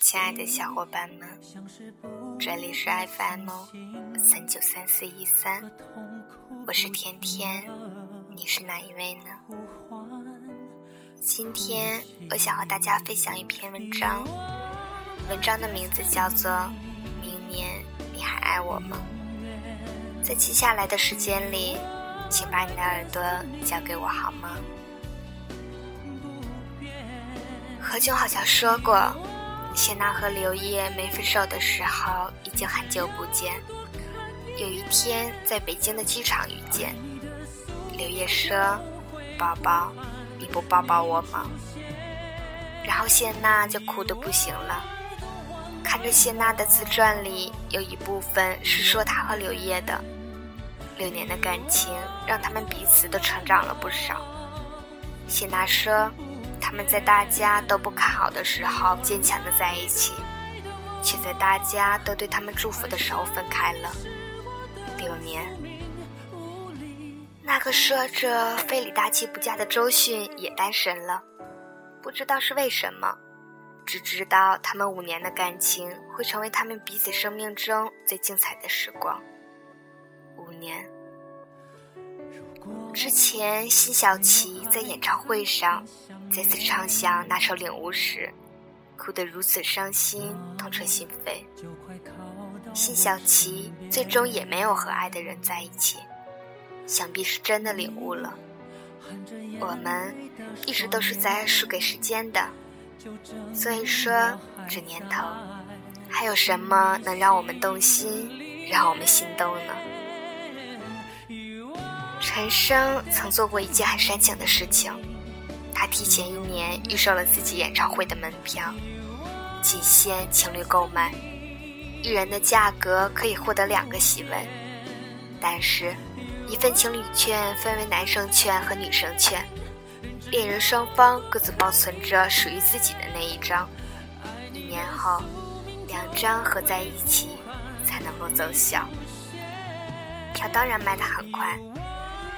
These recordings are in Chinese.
亲爱的小伙伴们，这里是 FM 三九三四一三，我是甜甜，你是哪一位呢？今天我想和大家分享一篇文章，文章的名字叫做《明年你还爱我吗》。在接下来的时间里，请把你的耳朵交给我好吗？何炅好像说过，谢娜和刘烨没分手的时候已经很久不见。有一天在北京的机场遇见，刘烨说：“宝宝。”你不抱抱我吗？然后谢娜就哭得不行了。看着谢娜的自传里有一部分是说她和刘烨的六年的感情，让他们彼此都成长了不少。谢娜说，他们在大家都不看好的时候坚强的在一起，却在大家都对他们祝福的时候分开了。六年。那个说着非李大气不嫁的周迅也单身了，不知道是为什么，只知道他们五年的感情会成为他们彼此生命中最精彩的时光。五年之前，辛晓琪在演唱会上再次唱响那首《领悟》时，哭得如此伤心，痛彻心扉。辛晓琪最终也没有和爱的人在一起。想必是真的领悟了，我们一直都是在输给时间的，所以说这年头，还有什么能让我们动心，让我们心动呢？陈升曾做过一件很煽情的事情，他提前一年预售了自己演唱会的门票，仅限情侣购买，一人的价格可以获得两个喜吻，但是。一份情侣券分为男生券和女生券，恋人双方各自保存着属于自己的那一张。一年后，两张合在一起才能够奏效。票当然卖得很快，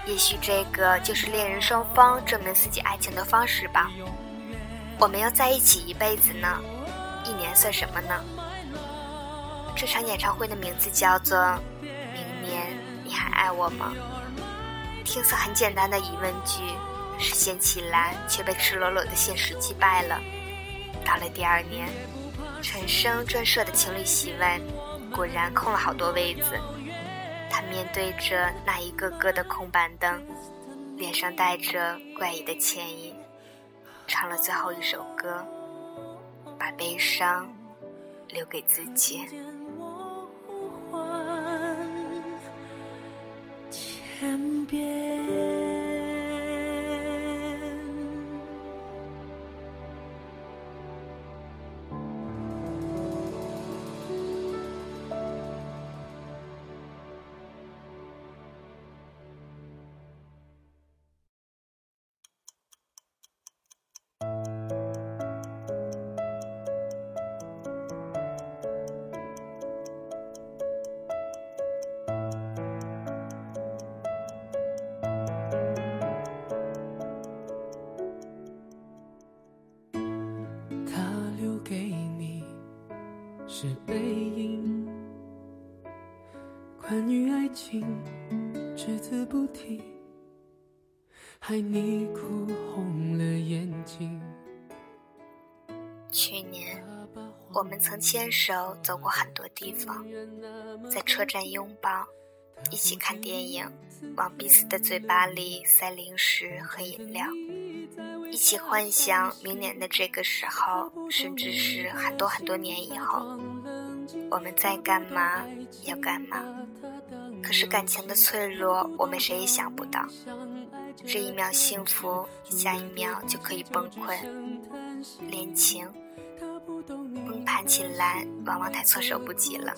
也许这个就是恋人双方证明自己爱情的方式吧。我们要在一起一辈子呢，一年算什么呢？这场演唱会的名字叫做《明年》。你还爱我吗？听似很简单的疑问句，实现起来却被赤裸裸的现实击败了。到了第二年，陈升专设的情侣席位果然空了好多位子。他面对着那一个个的空板凳，脸上带着怪异的歉意，唱了最后一首歌，把悲伤留给自己。是背影，关于爱情只字不提，害你哭红了眼睛。去年，我们曾牵手走过很多地方，在车站拥抱，一起看电影，往彼此的嘴巴里塞零食和饮料。一起幻想明年的这个时候，甚至是很多很多年以后，我们在干嘛，要干嘛？可是感情的脆弱，我们谁也想不到。这一秒幸福，下一秒就可以崩溃。恋情崩盘起来，往往太措手不及了。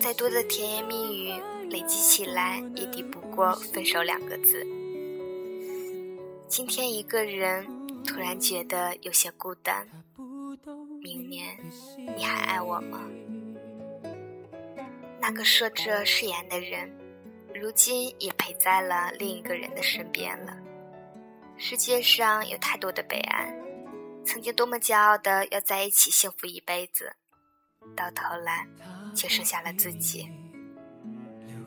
再多的甜言蜜语，累积起来也抵不过分手两个字。今天一个人，突然觉得有些孤单。明年你还爱我吗？那个说着誓言的人，如今也陪在了另一个人的身边了。世界上有太多的悲哀，曾经多么骄傲的要在一起幸福一辈子，到头来却剩下了自己。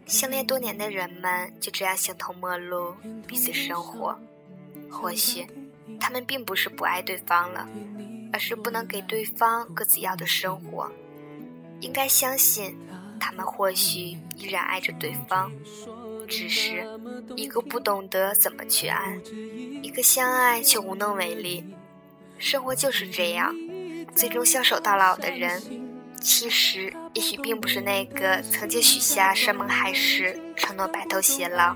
相恋多年的人们就这样形同陌路，彼此生活。或许他们并不是不爱对方了，而是不能给对方各自要的生活。应该相信，他们或许依然爱着对方，只是一个不懂得怎么去爱，一个相爱却无能为力。生活就是这样，最终相守到老的人，其实也许并不是那个曾经许下山盟海誓、承诺白头偕老、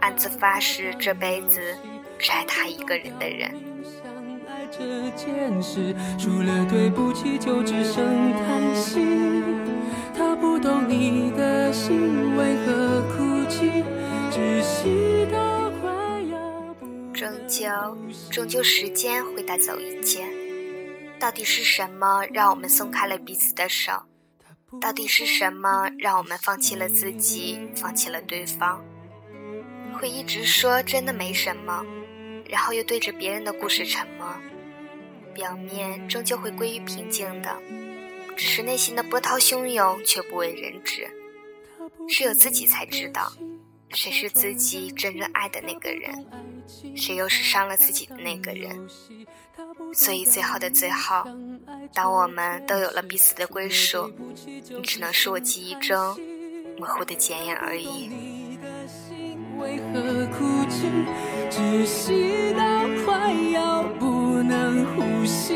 暗自发誓这辈子。只爱他一个人的人。除了对不起，就只剩叹息。他不懂你的心为何哭泣，窒息到快要不。终究，终究，时间会带走一切。到底是什么让我们松开了彼此的手？到底是什么让我们放弃了自己，放弃了对方？会一直说真的没什么。然后又对着别人的故事沉默，表面终究会归于平静的，只是内心的波涛汹涌却不为人知。只有自己才知道，谁是自己真正爱的那个人，谁又是伤了自己的那个人。所以最后的最后，当我们都有了彼此的归属，你只能是我记忆中模糊的剪影而已。为何哭泣？窒息到快要不能呼吸。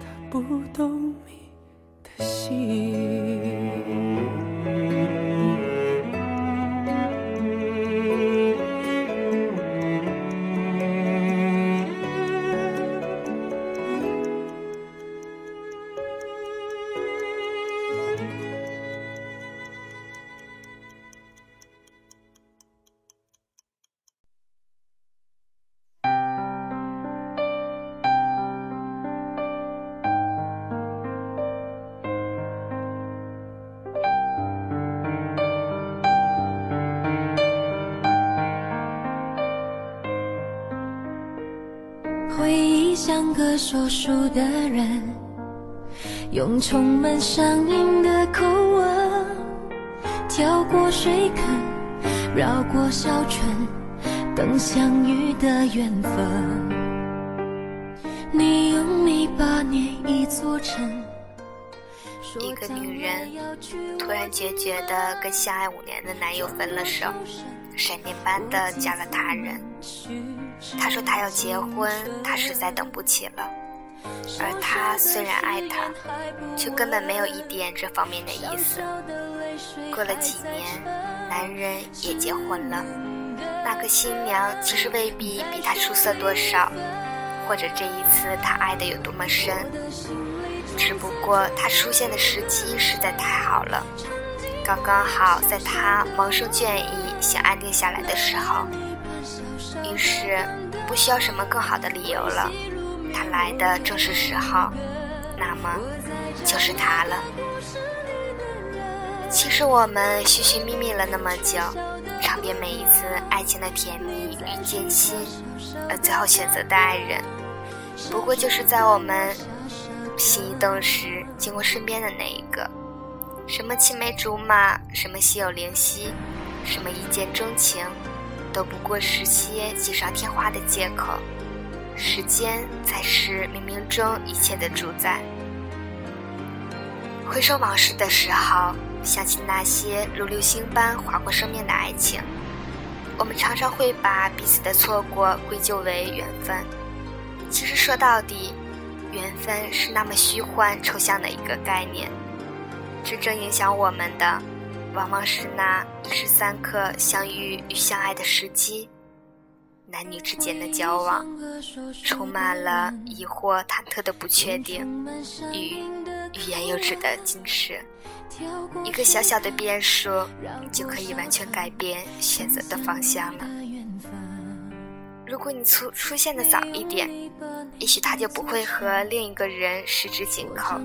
他不懂像个说书的人，用充满乡音的口吻，跳过水坑，绕过小村，等相遇的缘分。你用泥巴捏一座城。一个女人突然决绝的跟相爱五年的男友分了手，闪电般的嫁了他人。他说他要结婚，他实在等不起了。而他虽然爱她，却根本没有一点这方面的意思。过了几年，男人也结婚了。那个新娘其实未必比他出色多少，或者这一次他爱的有多么深。只不过他出现的时机实在太好了，刚刚好在他萌生倦意、想安定下来的时候。于是，不需要什么更好的理由了，他来的正是时候，那么就是他了。其实我们寻寻觅觅了那么久，尝遍每一次爱情的甜蜜与艰辛，而最后选择的爱人，不过就是在我们。心一动时，经过身边的那一个，什么青梅竹马，什么心有灵犀，什么一见钟情，都不过是些锦上添花的借口。时间才是冥冥中一切的主宰。回首往事的时候，想起那些如流星般划过生命的爱情，我们常常会把彼此的错过归咎为缘分。其实说到底。缘分是那么虚幻抽象的一个概念，真正影响我们的，往往是那一时三刻相遇与相爱的时机。男女之间的交往，充满了疑惑、忐忑的不确定与欲言又止的矜持。一个小小的变数，就可以完全改变选择的方向了。如果你出出现的早一点，也许他就不会和另一个人十指紧扣；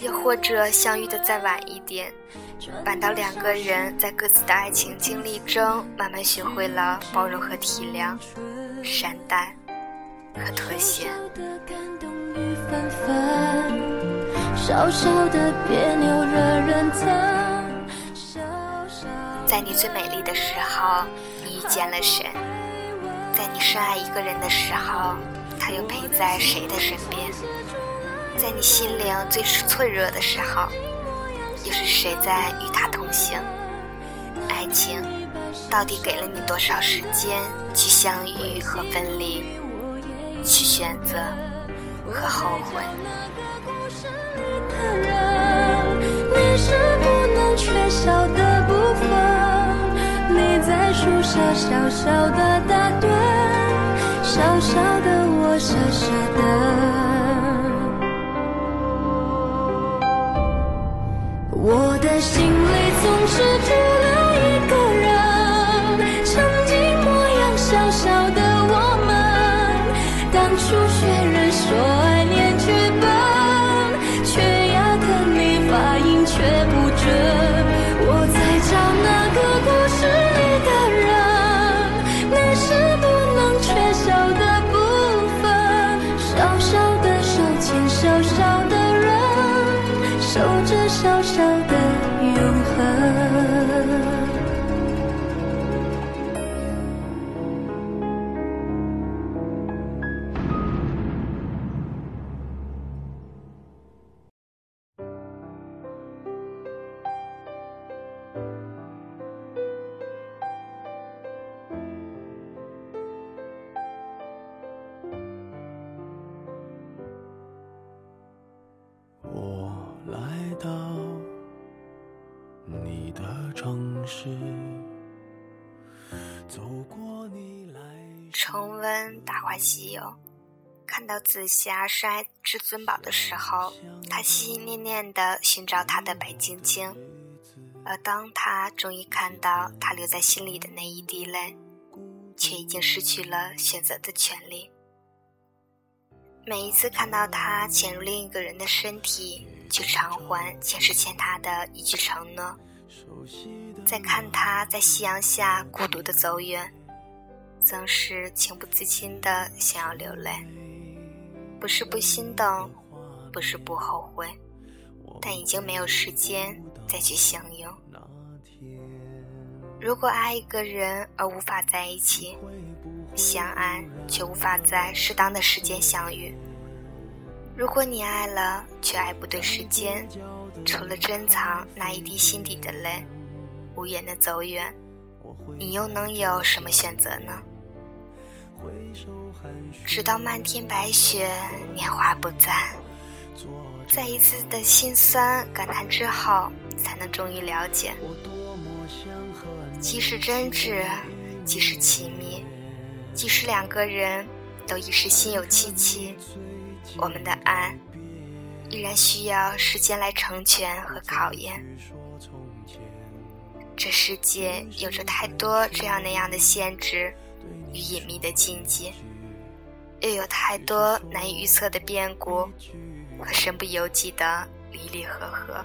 又或者相遇的再晚一点。反倒两个人在各自的爱情经历中，慢慢学会了包容和体谅，善待和妥协。在你最美丽的时候，你遇见了谁？在你深爱一个人的时候，他又陪在谁的身边？在你心灵最脆弱的时候？又是谁在与他同行？爱情到底给了你多少时间去相遇和分离，去选择和后悔？缺少的部分。你在树下小小的打盹，小小的我傻傻的。我的心里总是花《西游》，看到紫霞深爱至尊宝的时候，他心心念念地寻找他的白晶晶；而当他终于看到他留在心里的那一滴泪，却已经失去了选择的权利。每一次看到他潜入另一个人的身体，去偿还前世欠他的一句承诺，再看他在夕阳下孤独的走远。总是情不自禁的想要流泪，不是不心动，不是不后悔，但已经没有时间再去相拥。如果爱一个人而无法在一起，相爱却无法在适当的时间相遇；如果你爱了却爱不对时间，除了珍藏那一滴心底的泪，无言的走远。你又能有什么选择呢？直到漫天白雪，年华不再，在一次的心酸感叹之后，才能终于了解，即使真挚，即使亲密，即使两个人都已是心有戚戚，我们的爱依然需要时间来成全和考验。这世界有着太多这样那样的限制与隐秘的禁忌，又有太多难以预测的变故和身不由己的离离合合。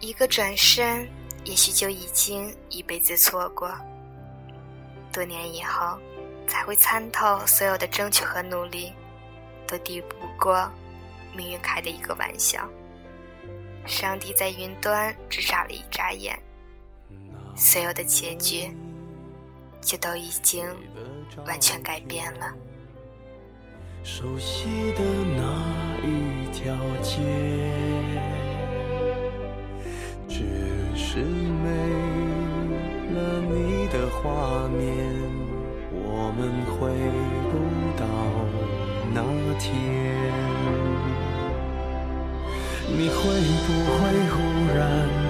一个转身，也许就已经一辈子错过。多年以后，才会参透所有的争取和努力，都抵不过命运开的一个玩笑。上帝在云端只眨了一眨眼，所有的结局就都已经完全改变了。熟悉的那一条街，只是没了你的画面，我们回不到那天。你会不会忽然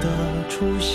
的出现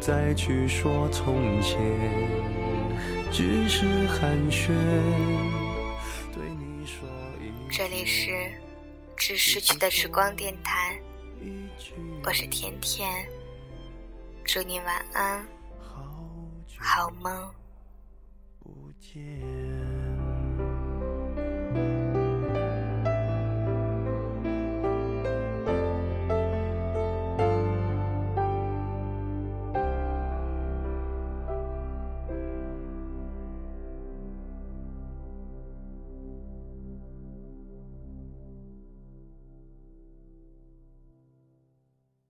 再去说从前，只是寒暄。对你说这里是致逝去的时光电台，我是甜甜，祝你晚安，好梦。不见。